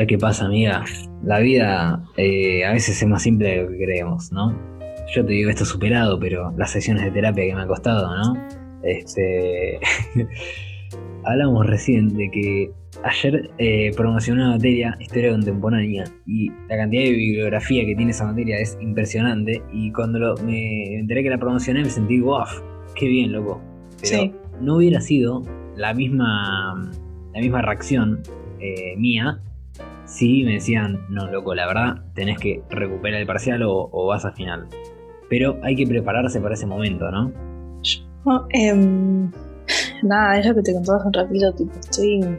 ¿Sabes qué pasa, amiga? La vida eh, a veces es más simple de lo que creemos, ¿no? Yo te digo esto superado, pero las sesiones de terapia que me han costado, ¿no? Este. Hablamos recién de que ayer eh, promocioné una materia, historia contemporánea, y la cantidad de bibliografía que tiene esa materia es impresionante. Y cuando me enteré que la promocioné, me sentí, wow, qué bien, loco. Pero no hubiera sido la misma, la misma reacción eh, mía si me decían, no, loco, la verdad, tenés que recuperar el parcial o, vas a final. Pero hay que prepararse para ese momento, ¿no? Em, nada, es lo que te contaba hace un ratito, tipo, estoy...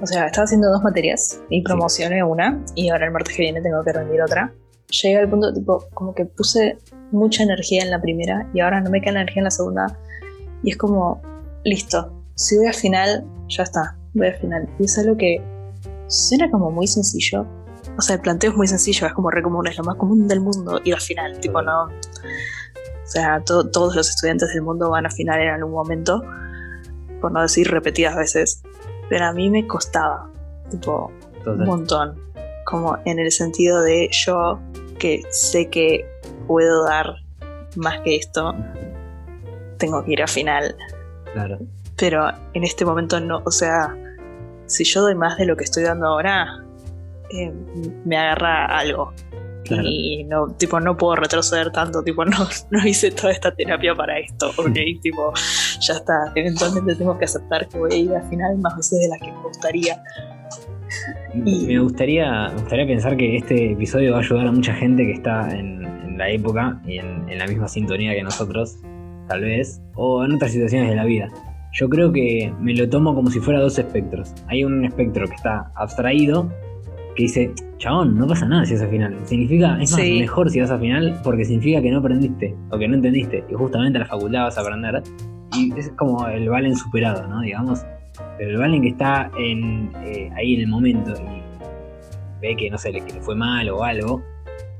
O sea, estaba haciendo dos materias y promocioné una y ahora el martes que viene tengo que rendir otra. Llegué al punto, tipo, como que puse mucha energía en la primera y ahora no me queda energía en la segunda. Y es como, listo, si voy al final, ya está, voy al final. Y es algo que suena como muy sencillo. O sea, el planteo es muy sencillo, es como re común, es lo más común del mundo ir al final, tipo, no. O sea, todos los estudiantes del mundo van a final en algún momento, por no decir repetidas veces. Pero a mí me costaba, tipo, un montón. Como en el sentido de yo que sé que puedo dar más que esto, tengo que ir a final. Claro. Pero en este momento no, o sea, si yo doy más de lo que estoy dando ahora, eh, me agarra algo. Y no, tipo, no puedo retroceder tanto, tipo, no, no hice toda esta terapia para esto, ok, tipo, ya está, eventualmente tengo que aceptar que voy a ir al final más veces de las que me gustaría. Me, gustaría, me gustaría pensar que este episodio va a ayudar a mucha gente que está en, la época y en, en la misma sintonía que nosotros, tal vez, o en otras situaciones de la vida. Yo creo que me lo tomo como si fuera dos espectros. Hay un espectro que está abstraído, que dice, chabón, no pasa nada si vas a final. Significa, es más, mejor si vas a final porque significa que no aprendiste o que no entendiste. Y justamente la facultad vas a aprender. Y es como el Valen superado, ¿no? Digamos. Pero el Valen que está en, eh, ahí en el momento y ve que, no sé, le, fue mal o algo,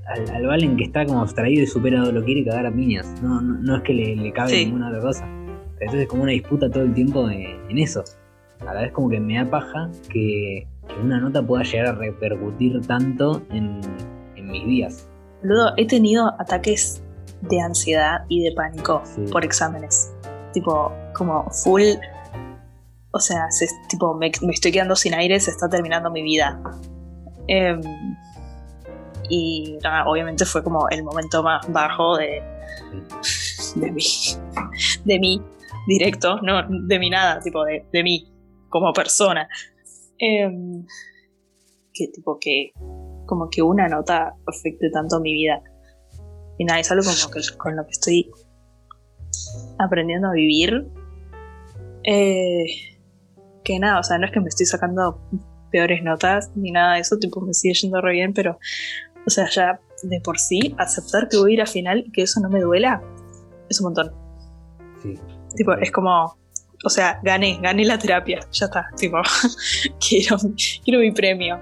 al, Valen que está como abstraído y superado lo quiere cagar a piñas. No, no, es que le, cabe ninguna otra cosa. Entonces es como una disputa todo el tiempo en eso. A la vez como que me da paja que, una nota pueda llegar a repercutir tanto en, mis días. Luego he tenido ataques de ansiedad y de pánico por exámenes. Tipo, como full. O sea, tipo, me, estoy quedando sin aire, se está terminando mi vida. Em, y nada, obviamente fue como el momento más bajo de, de mí. De mí directo, no de mi nada, tipo de, de mí como persona. Em, que tipo que como que una nota afecte tanto mi vida. Y nada, es algo como que con lo que estoy aprendiendo a vivir. Eh, que nada, o sea, no es que me estoy sacando peores notas ni nada de eso, tipo me sigue yendo re bien, pero, o sea, ya de por sí, aceptar que voy a ir a final y que eso no me duela, es un montón. Sí. Tipo, es como, o sea, gané, gané la terapia, ya está, tipo, quiero, quiero mi premio.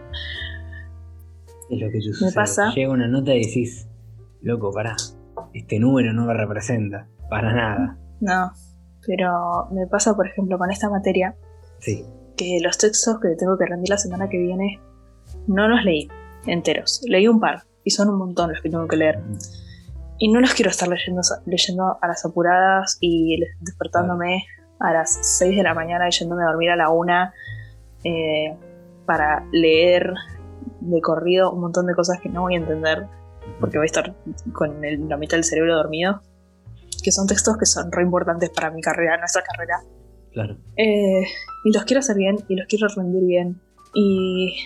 Es lo que sucede. Me pasa. Llega una nota y decís, loco, pará, este número no me representa, para nada. No, pero me pasa, por ejemplo, con esta materia, sí. que los textos que tengo que rendir la semana que viene no los leí enteros, leí un par, y son un montón los que tengo que leer. Y no los quiero estar leyendo, leyendo a las apuradas y despertándome a las 6 de la mañana y yéndome a dormir a la 1 eh, para leer de corrido un montón de cosas que no voy a entender porque voy a estar con la mitad del cerebro dormido. Que son textos que son re importantes para mi carrera, nuestra carrera. Claro. Eh, y los quiero hacer bien y los quiero rendir bien. Y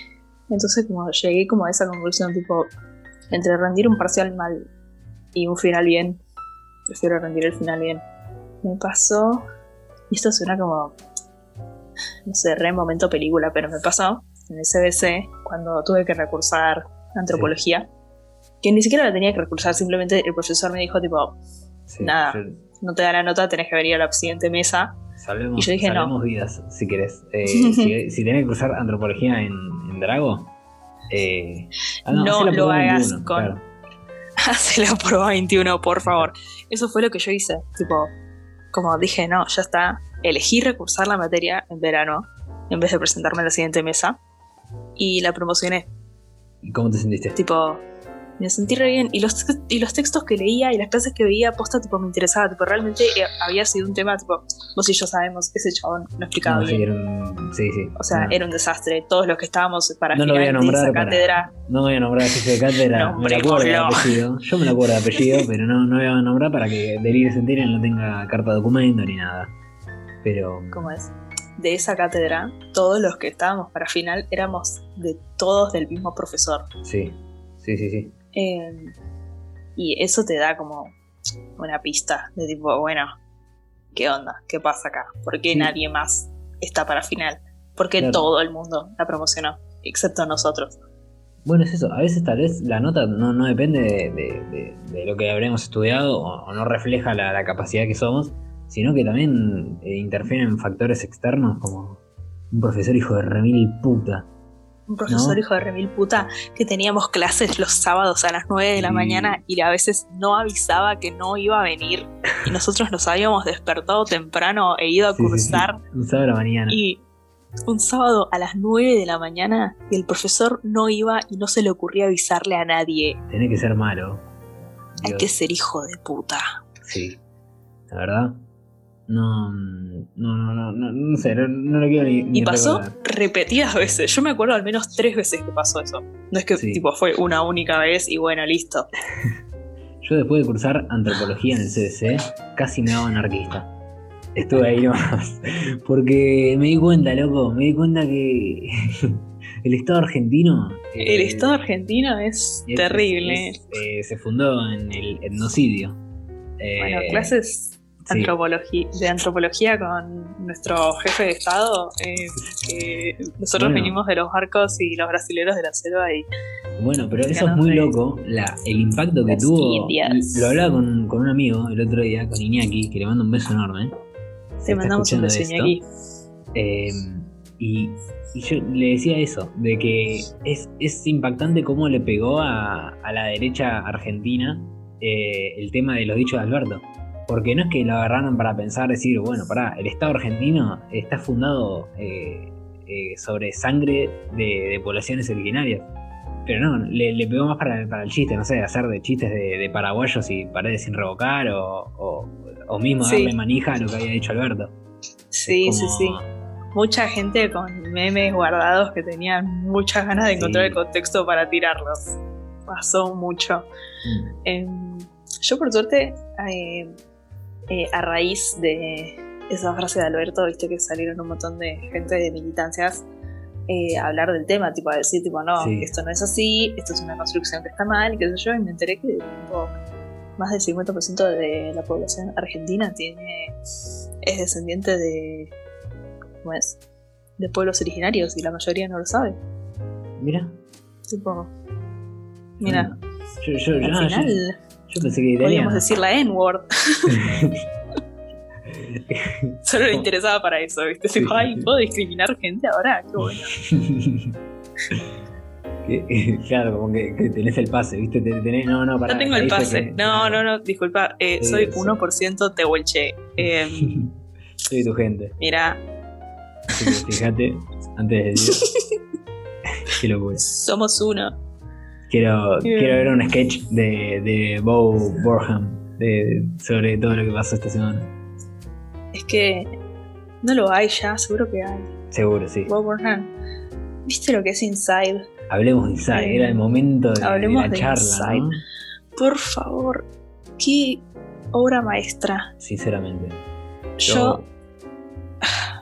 entonces como llegué como a esa conclusión, tipo, entre rendir un parcial mal y un final bien. Prefiero rendir el final bien. Me pasó, y esto suena como, no sé, re momento película, pero me pasó en el CBC cuando tuve que recursar antropología, que ni siquiera la tenía que recursar, simplemente el profesor me dijo tipo, nada, no te da la nota, tenés que venir a la siguiente mesa. y yo dije no. vidas, si querés. Eh, si, si, tenés que cursar antropología en, Drago, eh, ah, no, lo hagas con la prueba 21, por favor. Eso fue lo que yo hice. Tipo, como dije, no, ya está. Elegí recursar la materia en verano en vez de presentarme en la siguiente mesa. y la promocioné. ¿Y cómo te sentiste? Tipo, me sentí re bien. Y los, y los textos que leía y las clases que veía, posta, tipo, me interesaba. Tipo, realmente eh, había sido un tema, tipo, vos y yo sabemos, ese chabón no explicaba bien. Sí, era un, sí, sí. O sea, era un desastre. Todos los que estábamos para no lo voy a nombrar esa cátedra. no voy a nombrar jefe de cátedra, me acuerdo de apellido. Yo me lo acuerdo de apellido, pero no, no voy a nombrar para que Delirio Sentinel no tenga carta de documento ni nada. Pero. ¿Cómo es? De esa cátedra, todos los que estábamos para final éramos de todos del mismo profesor. Sí, sí, sí, sí. Em, y eso te da como una pista de tipo, bueno, ¿qué onda? ¿Qué pasa acá? ¿Por qué nadie más está para final? ¿Por qué todo el mundo la promocionó? Excepto nosotros. Bueno, es eso. A veces tal vez la nota no, no depende de, lo que habremos estudiado o, no refleja la, capacidad que somos, sino que también eh, interfieren factores externos como un profesor hijo de remil puta un profesor hijo de remil puta que teníamos clases los sábados a las 9 de la mañana y a veces no avisaba que no iba a venir y nosotros nos habíamos despertado temprano e ido a cursar. un sábado a la mañana. Y un sábado a las 9 de la mañana y el profesor no iba y no se le ocurría avisarle a nadie. Tiene que ser malo. Hay que ser hijo de puta. Sí, la verdad. No, no, no, no, no, no sé, no, lo quiero ni. y pasó repetidas veces. Yo me acuerdo al menos tres veces que pasó eso. No es que tipo fue una única vez y bueno, listo. Yo después de cursar antropología en el CDC, casi me daba anarquista. Estuve ahí nomás. Porque me di cuenta, loco, me di cuenta que el Estado argentino. El Estado argentino es, terrible. Eh, se fundó en el etnocidio. bueno, eh, clases de antropología con nuestro jefe de Estado. Eh, nosotros venimos de los barcos y los brasileros de la selva y... Bueno, pero eso es muy loco, la, el impacto que tuvo. Lo hablaba con, con, un amigo el otro día, con Iñaki, que le mando un beso enorme. Te mandamos un beso, Iñaki. Em, y, yo le decía eso, de que es, es impactante cómo le pegó a, a la derecha argentina eh, el tema de los dichos de Alberto. Porque no es que lo agarraron para pensar, decir, bueno, pará, el Estado argentino está fundado eh, eh, sobre sangre de, poblaciones originarias. Pero no, le, pegó más para, el chiste, no sé, hacer de chistes de, paraguayos y paredes sin revocar o, o, mismo darle manija a lo que había dicho Alberto. Sí, sí, sí. Mucha gente con memes guardados que tenían muchas ganas de encontrar el contexto para tirarlos. Pasó mucho. Mm. Em, yo por suerte eh, eh, a raíz de esa frase de Alberto, viste que salieron un montón de gente de militancias eh, a hablar del tema, tipo a decir, tipo, no, esto no es así, esto es una construcción que está mal, qué sé yo, y me enteré que más del 50% de la población argentina tiene es descendiente de ¿cómo es? de pueblos originarios y la mayoría no lo sabe. Mira. Tipo, mira. Yo, yo, al final, yo pensé que Podríamos decir la N-word. Solo le interesaba para eso, ¿viste? Dijo, ay, ¿puedo discriminar gente ahora? Qué bueno. claro, como que, tenés el pase, ¿viste? Tenés, no, no, para. No tengo el pase. No, no, no, disculpa. Eh, soy 1% tehuelche. Eh, soy tu gente. Mira. fíjate, antes de decir. Qué locura. Somos uno. Quiero, quiero ver un sketch de, de Bo Borham sobre todo lo que pasó esta semana. Es que no lo hay ya, seguro que hay. Seguro, sí. Bo Borham. ¿Viste lo que es Inside? Hablemos de Inside, era el momento de, Hablemos la charla. Por favor, qué obra maestra. Sinceramente. Yo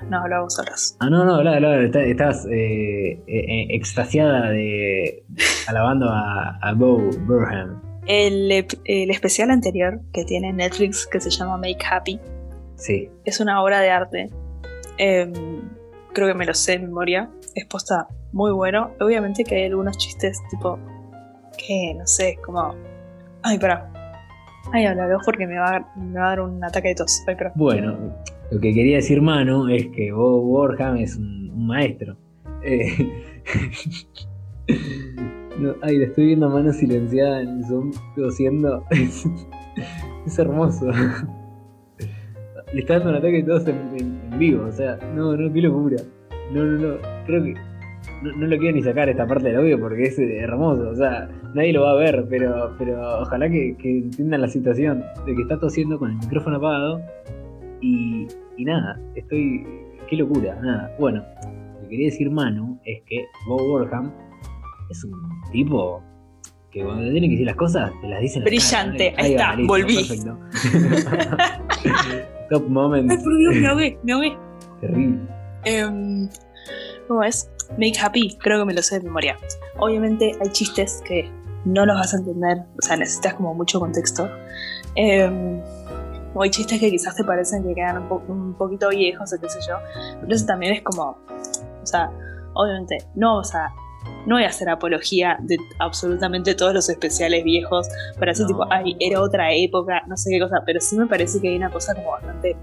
no, hablamos solas. Ah, no, no, habla, habla. Estás eh, eh, eh, extasiada de alabando a, a Bo Burham. El, el, especial anterior que tiene Netflix que se llama Make Happy. Sí. Es una obra de arte. Em, creo que me lo sé de memoria. Es posta muy bueno. Obviamente que hay algunos chistes tipo que no sé, como. Ay, pará. Ay, habla porque me va, a, me va a dar un ataque de tos. Ay, pero. Bueno, lo que quería decir Manu es que Bob Borham es un, maestro. Eh, ay, la estoy viendo a mano silenciada en Zoom, tosiendo. es hermoso. Le está dando un ataque todos en, vivo, o sea, no, no, qué locura. No, no, no, creo que. no, lo quiero ni sacar esta parte del audio porque es hermoso, o sea, nadie lo va a ver, pero, pero ojalá que, entiendan la situación de que está tosiendo con el micrófono apagado y, y nada, estoy, qué locura, nada, bueno, lo que quería decir Manu es que Bob Warham es un tipo que cuando tiene que decir las cosas, te las dicen. Brillante, ahí, está, volví. Top moment. Ay, por Dios, me ahogué, me ahogué. Terrible. Um, ¿Cómo es? Make Happy, creo que me lo sé de memoria. Obviamente hay chistes que no los vas a entender, o sea, necesitas como mucho contexto. Em, o hay chistes que quizás te parecen que quedan un, poquito viejos o qué sé yo. Pero eso también es como, o sea, obviamente no, o sea, no voy a hacer apología de absolutamente todos los especiales viejos para decir tipo, ay, era otra época, no sé qué cosa, pero sí me parece que hay una cosa como bastante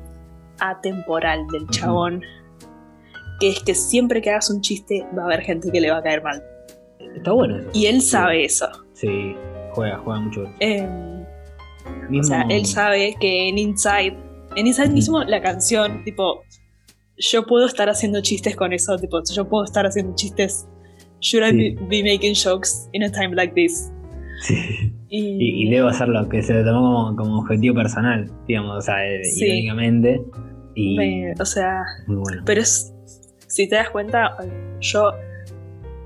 atemporal del chabón que es que siempre que hagas un chiste va a haber gente que le va a caer mal. Está bueno eso. Y él sabe eso. Sí, juega, juega mucho. O sea, él sabe que en Inside, en Inside mismo la canción, tipo, yo puedo estar haciendo chistes con eso, tipo, yo puedo estar haciendo chistes. Should I be, making jokes in a time like this? Sí. Y, debo hacerlo, que se lo tomó como, objetivo personal, digamos, o sea, eh, irónicamente. Y, o sea, muy bueno. pero es si te das cuenta, yo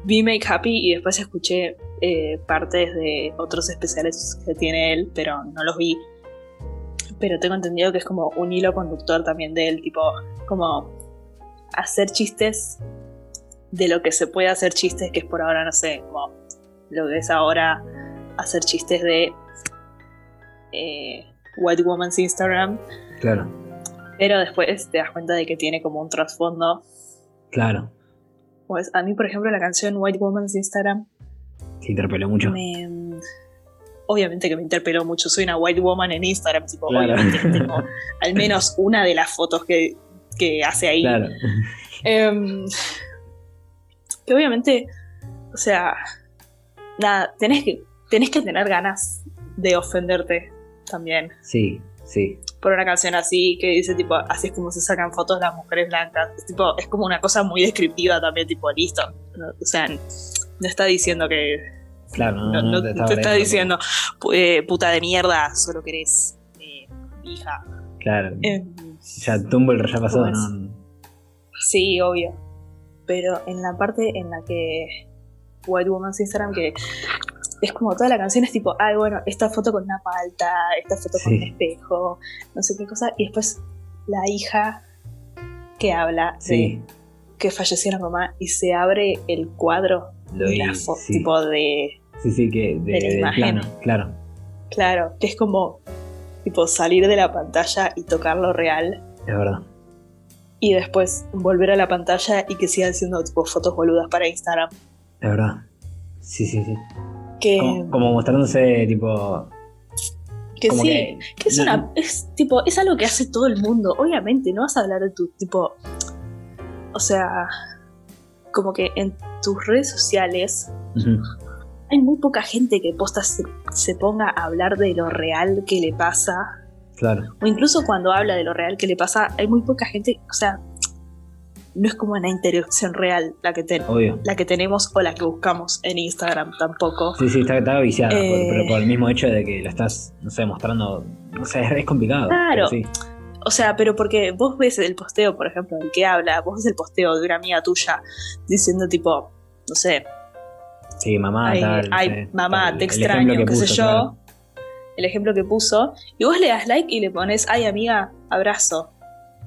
vi Make Happy y después escuché eh, partes de otros especiales que tiene él, pero no los vi. Pero tengo entendido que es como un hilo conductor también de él, tipo, como hacer chistes de lo que se puede hacer chistes, que es por ahora, no sé, como lo que es ahora hacer chistes de eh, White Woman's Instagram. Claro. Pero después te das cuenta de que tiene como un trasfondo Claro. Pues a mí, por ejemplo, la canción White Woman's Instagram. ¿Te interpeló mucho? obviamente que me interpeló mucho. Soy una white woman en Instagram. Tipo, obviamente tengo al menos una de las fotos que, hace ahí. Claro. Em, que obviamente, o sea, nada, tenés que, tenés que tener ganas de ofenderte también. Sí, sí por una canción así que dice tipo así es como se sacan fotos las mujeres blancas es, tipo es como una cosa muy descriptiva también tipo listo o sea no está diciendo que claro no, te, está, diciendo eh, puta de mierda solo querés eh, hija claro. Eh, ya tumbo el ya pasó no sí obvio. Pero en la parte en la que White Woman's Instagram que es como toda la canción es tipo, ay, bueno, esta foto con una palta, esta foto con un espejo, no sé qué cosa. Y después la hija que habla de que falleció la mamá y se abre el cuadro de la foto, tipo de. Sí, sí, que de, la imagen. claro. Claro, que es como tipo salir de la pantalla y tocar lo real. Es verdad. Y después volver a la pantalla y que sigan siendo tipo fotos boludas para Instagram. Es verdad. Sí, sí, sí. Que, como, mostrándose tipo que sí, que, es una es tipo es algo que hace todo el mundo. Obviamente no vas a hablar de tu tipo o sea, como que en tus redes sociales hay muy poca gente que posta se, se, ponga a hablar de lo real que le pasa. Claro. O incluso cuando habla de lo real que le pasa, hay muy poca gente, o sea, no es como una interacción real la que, la que tenemos o la que buscamos en Instagram tampoco. Sí, sí, está, viciada, pero por el mismo hecho de que la estás, no sé, mostrando, no sé, es complicado. Claro. O sea, pero porque vos ves el posteo, por ejemplo, del que habla, vos ves el posteo de una amiga tuya diciendo tipo, no sé. Sí, mamá, ay, mamá, te extraño, qué sé yo. El ejemplo que puso. Y vos le das like y le pones, ay, amiga, abrazo.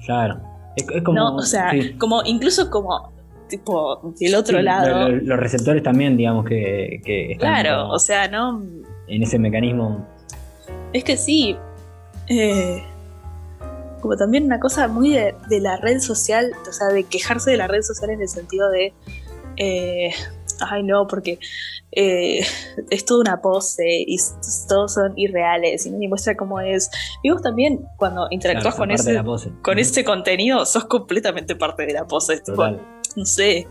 Claro. Es, como, no, o sea, como incluso como tipo del otro lado. los receptores también, digamos que, que están Claro, o sea, ¿no? En ese mecanismo. Es que sí. Eh, como también una cosa muy de, la red social, o sea, de quejarse de la red social en el sentido de. Eh, ay, no, porque eh, es toda una pose y todos son irreales y me muestra cómo es. Y vos también, cuando interactúas con, ese, con ese contenido, sos completamente parte de la pose. no sé.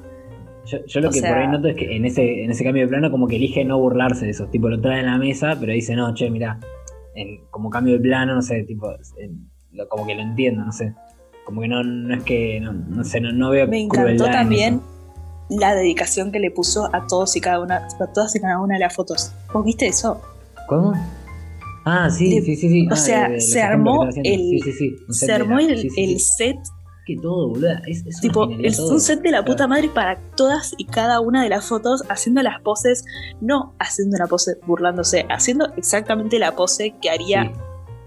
Yo, lo que por ahí noto es que en ese, en ese cambio de plano como que elige no burlarse de eso. Tipo, lo trae en la mesa, pero dice, no, che, mira, como cambio de plano, no sé, tipo, como que lo entiendo, no sé. Como que no, no es que, no, sé, no, veo Me encantó también la dedicación que le puso a todos y cada una, a todas y cada una de las fotos. ¿Vos viste eso? ¿Cómo? Ah, sí, sí, sí, sí. O Ah, sea, de- de se armó el-. Sí, sí, sí. Se armó la- el, el set, Que todo, boluda. Es, tipo, un set de la puta madre para todas y cada una de las fotos, haciendo las poses, no haciendo una pose burlándose, haciendo exactamente la pose que haría Sí,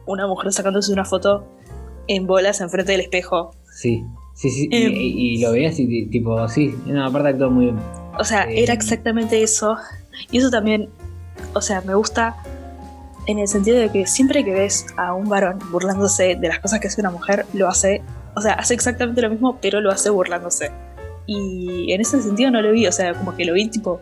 una mujer sacándose una foto en bolas enfrente del espejo. sí, sí, sí. Y, y lo veías y ti- tipo, sí. No, aparte actuó muy bien. O sea, Eh. era exactamente eso. Y eso también, o sea, me gusta en el sentido de que siempre que ves a un varón burlándose de las cosas que hace una mujer, lo hace, o sea, hace exactamente lo mismo, pero lo hace burlándose. Y en ese sentido no lo vi, o sea, como que lo vi tipo...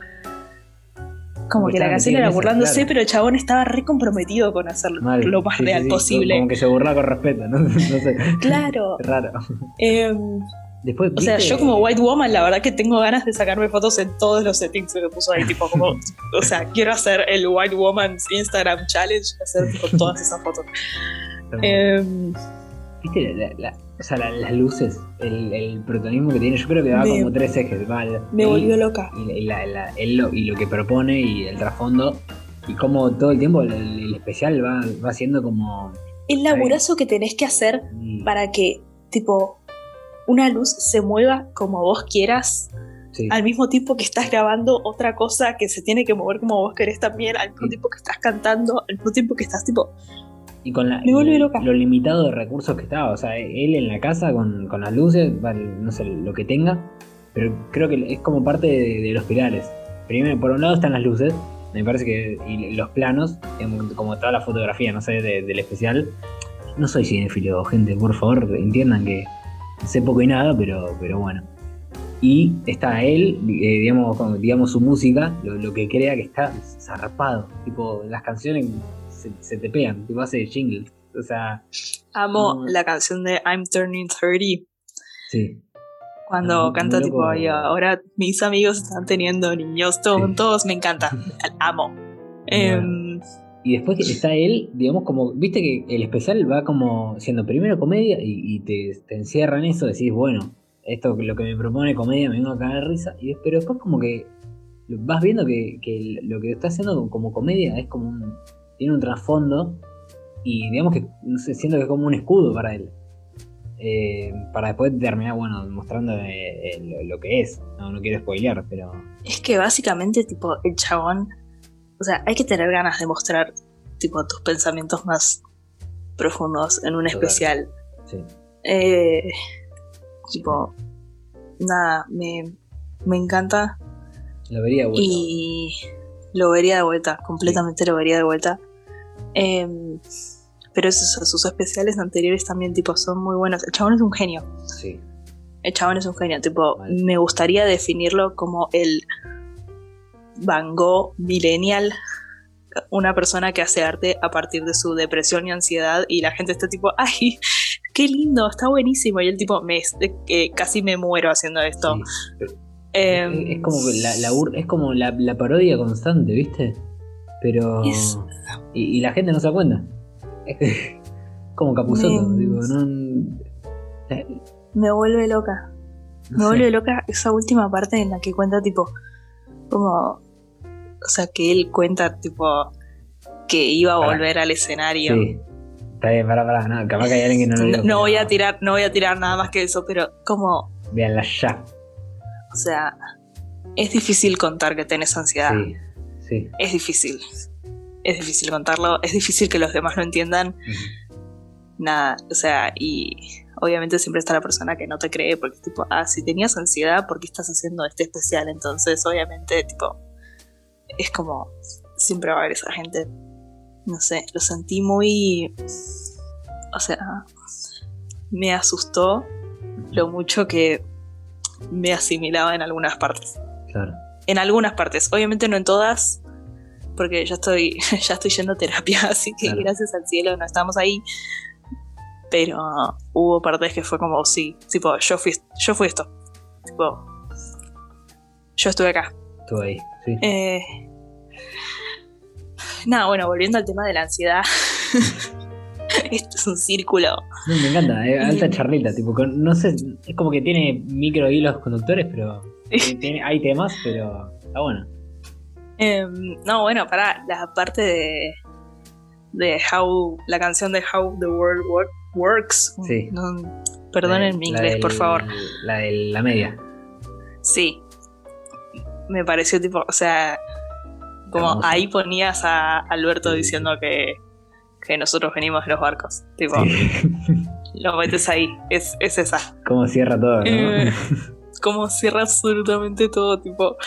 Como que la canción era burlándose, claro. pero el chabón estaba re comprometido con hacerlo Mal. lo más Sí, real sí. posible. Como que se burla con respeto, ¿no? no sé. Claro. Es raro. Em, Después, O sea, yo como white woman, la verdad que tengo ganas de sacarme fotos en todos los settings que me puso ahí, tipo como, o sea, quiero hacer el white woman Instagram challenge, hacer tipo todas esas fotos. Em, ¿Viste la- la- o sea, la- las luces, el, el protagonismo que tiene? Yo creo que va Me- como tres ejes. Va, el- me volvió loca. y, lo, y lo que propone y el trasfondo. Y como todo el tiempo el, especial va, va siendo como. El laburazo que tenés que hacer para que, tipo, una luz se mueva como vos quieras, Sí, al mismo tiempo que estás grabando otra cosa que se tiene que mover como vos querés también, al mismo Sí. tiempo que estás cantando, al mismo tiempo que estás, tipo, y con la, me loca. lo limitado de recursos que estaba. O sea, él en la casa con, con las luces, no sé lo que tenga. Pero creo que es como parte de, de los pilares. Primero, por un lado están las luces, me parece que. Y los planos, como toda la fotografía, no sé, de- del especial. No soy cinéfilo, gente, por favor, entiendan que sé poco y nada, pero, pero bueno. Y está él, eh, digamos, digamos su música, lo, lo que crea que está zarpado. Tipo, las canciones se, se te pegan, tipo hace jingles. O sea, amo No. la canción de I'm Turning 30. sí. Cuando canta tipo, loco. "Ay, ahora mis amigos están teniendo niños, todos, Sí. todos me encanta, amo. Em, Y después está él, digamos, como, viste que el especial va como siendo primero comedia y, y te, te encierra en eso, decís, bueno, esto lo que me propone comedia me vengo a de risa, y, pero después como que vas viendo que, que lo que está haciendo como comedia es como un, tiene un trasfondo y digamos que, no sé, siento que es como un escudo para él. Eh, para después terminar, bueno, mostrando eh, lo, lo que es. No, no quiero spoilear, pero... es que básicamente, tipo, el chabón, o sea, hay que tener ganas de mostrar, tipo, tus pensamientos más profundos en un Total. especial. Sí. Eh, tipo, nada, me, me encanta Lo vería bueno. y lo vería de vuelta, completamente lo vería de vuelta. Em, pero es eso, sus especiales anteriores también, tipo, son muy buenos. El chabón es un genio. Sí. El chabón es un genio. Tipo, me gustaría definirlo como el Van Gogh millennial. Una persona que hace arte a partir de su depresión y ansiedad. Y la gente está tipo, ¡ay! ¡Qué lindo! Está buenísimo. Y el tipo, me, eh, casi me muero haciendo esto. Sí. Em, Es, es como que la, la bur- es como la, la parodia constante, ¿viste? Pero. Es- Y, y la gente no se da cuenta. Es como Capuzoto, Me- digo, no. eh, me vuelve loca. no Me sé. vuelve loca esa última parte en la que cuenta, tipo, como. O sea, que él cuenta, tipo, que iba a Pará. volver al escenario. Sí. Está bien, pará, pará, no, capaz que hay alguien que no lo No, no voy a tirar, no voy a tirar nada más que eso, pero como, Véanla ya. O sea, es difícil contar que tenés ansiedad. Sí, sí. Es difícil. Es difícil contarlo, es difícil que los demás lo entiendan. Nada, o sea, y obviamente siempre está la persona que no te cree porque tipo, ah, si tenías ansiedad, ¿por qué estás haciendo este especial? Entonces, obviamente, tipo, es como, siempre va a haber esa gente. No sé, lo sentí muy, o sea, me asustó lo mucho que me asimilaba en algunas partes. Claro. En algunas partes, obviamente no en todas, porque ya estoy, ya estoy yendo a terapia, así que Claro. gracias al cielo no estamos ahí. Pero hubo partes que fue como, sí, tipo, yo fui, yo fui esto. Tipo, yo estuve acá. Estuve ahí, sí. Eh, nada, bueno, volviendo al tema de la ansiedad esto es un círculo. me encanta, eh, alta charlita, tipo, no sé, es como que tiene micro hilos conductores, pero hay temas, pero está bueno. Em, no, bueno, para la parte de, de How, la canción de How the World Works. Sí. perdonen mi inglés, por favor. La de la media. Sí. Me pareció tipo, o sea, como ahí ponías a Alberto diciendo que, que, nosotros venimos de los barcos. Tipo, lo metes ahí, es, es esa. Como cierra todo, ¿no? Eh, como cierra absolutamente todo, tipo,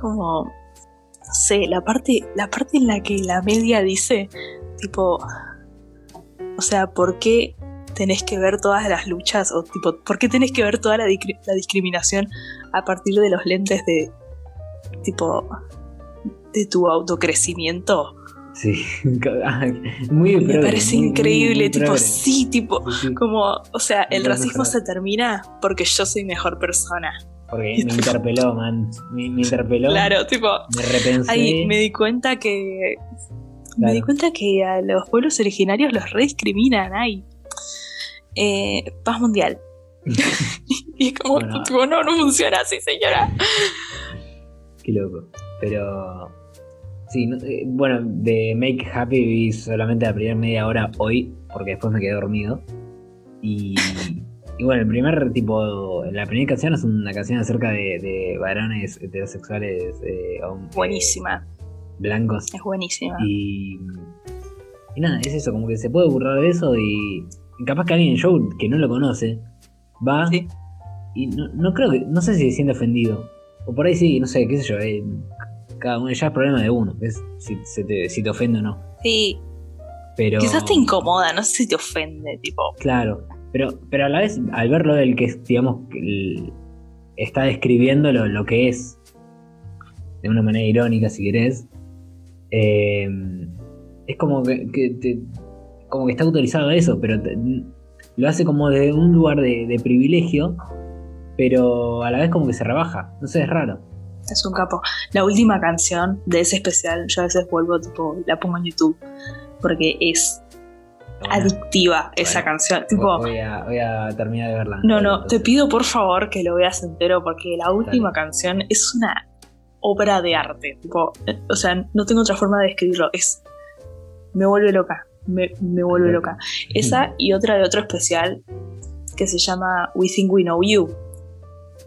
como no sé, la parte, la parte en la que la media dice, tipo, o sea, ¿por qué tenés que ver todas las luchas? O tipo, ¿por qué tenés que ver toda la, la discriminación a partir de los lentes de, tipo, de tu autocrecimiento? Sí, muy Me parece increíble, tipo, sí, tipo, como, o sea, el racismo se termina porque yo soy mejor persona. Porque me interpeló, man. Me, interpeló. Claro, tipo. Me repensé. Ahí me di cuenta que. Me di cuenta que a los pueblos originarios los rediscriminan. Ay. Eh, paz mundial. y es como, tipo, no, no funciona así, señora. Qué loco. Pero. Sí, eh, bueno, de Make Happy vi solamente la primera media hora hoy, porque después me quedé dormido. Y y bueno, el primer tipo, la primera canción es una canción acerca de, varones heterosexuales. Eh, buenísima. blancos. Es buenísima. Y, y nada, es eso, como que se puede burlar de eso y, capaz que alguien en show que no lo conoce va y no, creo que, no sé si se siente ofendido. O por ahí sí, no sé, qué sé yo. Eh, cada uno ya es problema de uno, es si, te, si te ofende o no. Sí. Pero... Quizás te incomoda, no sé si te ofende, tipo. Claro. Pero, pero a la vez, al verlo del que, digamos, está describiendo lo, que es, de una manera irónica, si querés, eh, es como que, como que está autorizado a eso, pero lo hace como de un lugar de, privilegio, pero a la vez como que se rebaja. No sé, es raro. Es un capo. La última canción de ese especial, yo a veces vuelvo, tipo, la pongo en YouTube, porque es adictiva esa canción. Tipo, voy, a, terminar de verla. No, no, te pido por favor que lo veas entero porque la última canción es una obra de arte. Tipo, o sea, no tengo otra forma de describirlo. Es. Me vuelve loca. Me, vuelve loca. Esa y otra de otro especial que se llama We Think We Know You.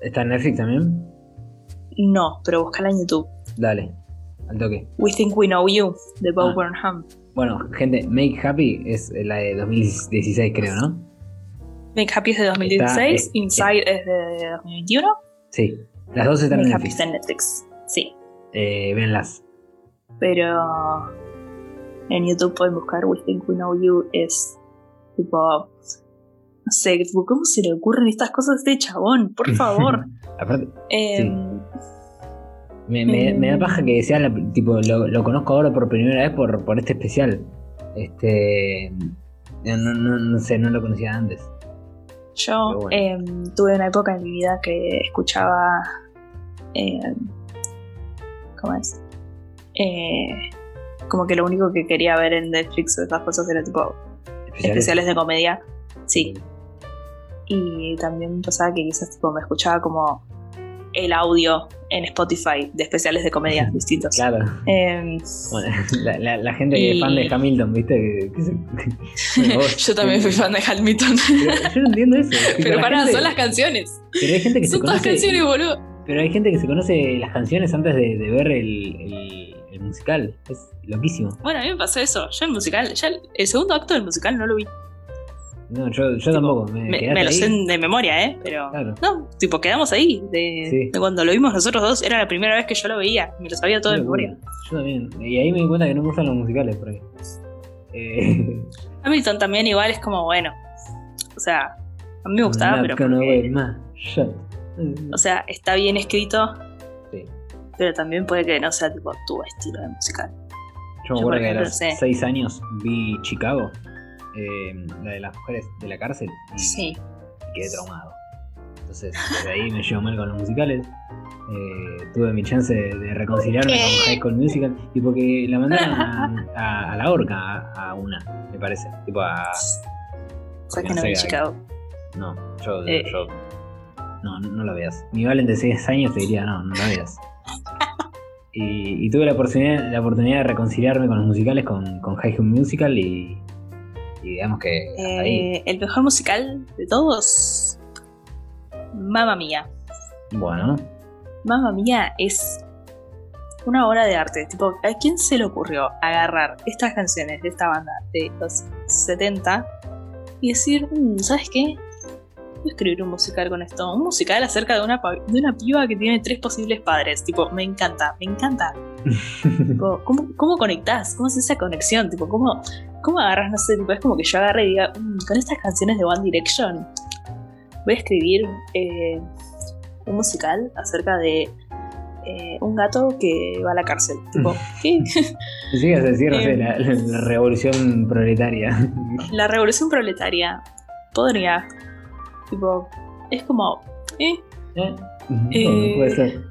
¿Está en Netflix también? No, pero búscala en YouTube. Dale, al toque. We Think We Know You, de Bob ah. Burnham. Bueno, gente, Make Happy es la de 2016, creo, ¿no? Make Happy es de 2016, Inside es de 2021. Sí, las dos están en Netflix. Happy está en Netflix, sí. Eh, véanlas. Pero en YouTube pueden buscar We Think We Know You, es tipo. No sé, ¿cómo se le ocurren estas cosas a este chabón? Por favor. Aparte. Em, me, me, da paja que sea tipo, lo, conozco ahora por primera vez por, por este especial. Este. No, no, no sé, no lo conocía antes. Yo em, tuve una época en mi vida que escuchaba. Eh, ¿Cómo es? Eh, como que lo único que quería ver en Netflix de estas cosas era tipo. ¿Especiales? de comedia. Sí. Y también pasaba que quizás tipo me escuchaba como el audio en Spotify de especiales de comedia distintos. Claro. Em, bueno, la, gente que es fan de Hamilton, ¿viste? yo también fui fan de Hamilton. yo no entiendo eso. Pero para, son las canciones. Pero hay gente que son se conoce, todas canciones, boludo. Pero hay gente que se conoce las canciones antes de, ver el, el, musical. Es loquísimo. Bueno, a mí me pasó eso. Yo el musical, ya el segundo acto del musical no lo vi. No, yo, yo tampoco. Me, me, lo sé de memoria, ¿eh? Pero. No, tipo, quedamos ahí. De, cuando lo vimos nosotros dos, era la primera vez que yo lo veía. Me lo sabía todo de memoria. Yo también. Y ahí me di cuenta que no me gustan los musicales por ahí. Eh... Hamilton también, igual es como bueno. O sea, a mí me gustaba, pero. O sea, está bien escrito. Sí. Pero también puede que no sea tipo tu estilo de musical. Yo me acuerdo que a los 6 años vi Chicago eh, la de las mujeres de la cárcel, y, sí. quedé traumado. Entonces, desde ahí me llevo mal con los musicales. eh, tuve mi chance de, reconciliarme con High School Musical y porque la mandaron a, la horca a, una, me parece. Tipo a. que no, Chicago. No, yo, eh. yo no, no, lo veas. Mi Valen de 6 años te diría, no, no lo veas. Y, tuve la oportunidad, la oportunidad de reconciliarme con los musicales con, con High School Musical y, digamos que. Eh, el mejor musical de todos. Mamma Mía. Bueno. Mamma Mía es una obra de arte. Tipo, ¿a quién se le ocurrió agarrar estas canciones de esta banda de los 70 y decir, mm, ¿sabes qué? Voy a escribir un musical con esto. Un musical acerca de una, de una piba que tiene tres posibles padres. Tipo, me encanta, me encanta. tipo, ¿cómo, ¿cómo, conectás? ¿Cómo es esa conexión? Tipo, ¿cómo, ¿cómo agarras? No sé, tipo, es como que yo agarre y diga, mm, con estas canciones de One Direction voy a escribir eh, un musical acerca de eh, un gato que va a la cárcel. Tipo, ¿qué? Sí, es decir, eh, la, revolución proletaria. La revolución proletaria podría. Tipo, es como. ¿eh? ¿Eh? eh puede ser.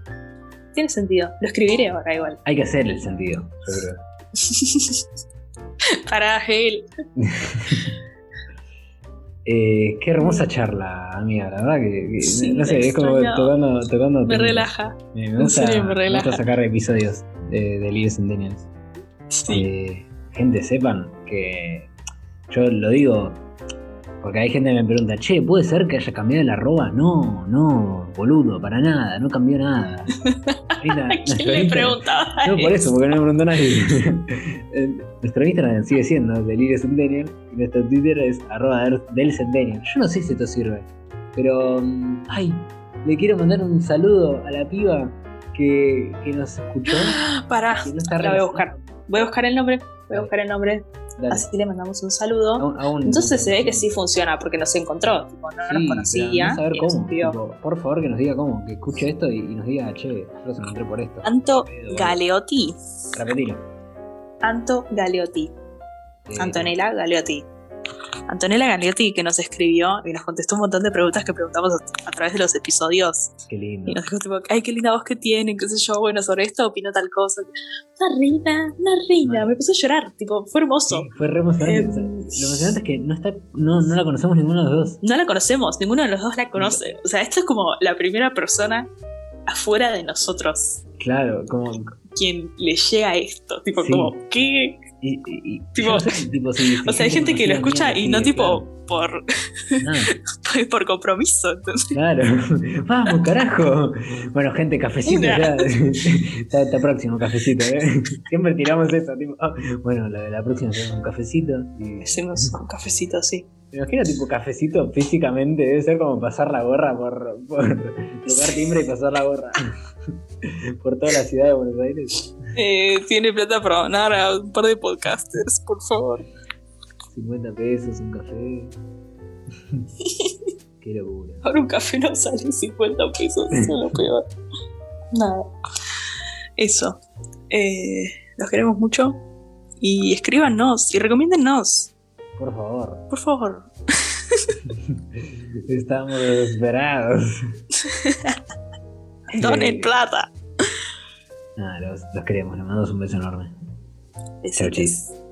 Tiene sentido. Lo escribiré ahora igual. Hay que hacer el sentido, yo creo. Para él. Eh, qué hermosa charla, amiga, la verdad que, no sé, es como tocando, tocando Me relaja. Me, gusta, sacar episodios de, de Líderes Centennials. Eh, gente, sepan que yo lo digo porque hay gente que me pregunta, che, ¿puede ser que haya cambiado la arroba? No, no, boludo, para nada, no cambió nada. ¿Quién le preguntaba? No, por eso, porque no me preguntó nadie. nuestro Instagram sigue siendo Delirio Centennial y nuestro Twitter es arroba del Centennial. Yo no sé si esto sirve, pero, mm, ay, le quiero mandar un saludo a la piba que, que nos escuchó. Para, la voy a buscar. Voy a buscar el nombre, voy a buscar el nombre Así que le mandamos un saludo. Entonces se ve que sí funciona porque nos encontró. Tipo, no, nos conocía. Saber cómo. por favor, que nos diga cómo. Que escuche esto y, nos diga, che, yo los encontré por esto. Anto Galeotti. Repetilo. Anto Galeotti. Eh, Antonella Galeotti. Antonella Gagliotti que nos escribió y nos contestó un montón de preguntas que preguntamos a, través de los episodios. Qué lindo. Y nos dijo tipo, ay, qué linda voz que tiene, qué sé yo, bueno, sobre esto opino tal cosa. Una reina, una reina, me puse a llorar, tipo, fue hermoso. fue re emocionante. Em, lo emocionante es que no, está, no, no la conocemos ninguno de los dos. No la conocemos, ninguno de los dos la conoce. O sea, esto es como la primera persona afuera de nosotros. Claro, como... Quien le llega esto, tipo, como, ¿qué? Y, o sea, hay gente que lo escucha y no tipo por, por compromiso. Claro, vamos, carajo. Bueno, gente, cafecito ya. está, próximo, cafecito. ¿eh? Siempre tiramos eso. Tipo, ah, bueno, la, la próxima tenemos un cafecito. Y... Hacemos un cafecito, sí. Me imagino tipo cafecito físicamente, debe ser como pasar la gorra por, por tocar timbre y pasar la gorra por toda la ciudad de Buenos Aires. Eh, tiene plata para donar a un par de podcasters, por favor. 50 pesos, un café. Qué locura. Ahora un café no sale 50 pesos, eso es lo peor. Nada. Eso. Eh, los queremos mucho. Y escríbanos y recomiéndennos. Por favor. Por favor. Estamos desesperados. Donen plata. Nada, los, los queremos. Les mandamos un beso enorme. Chau, chis.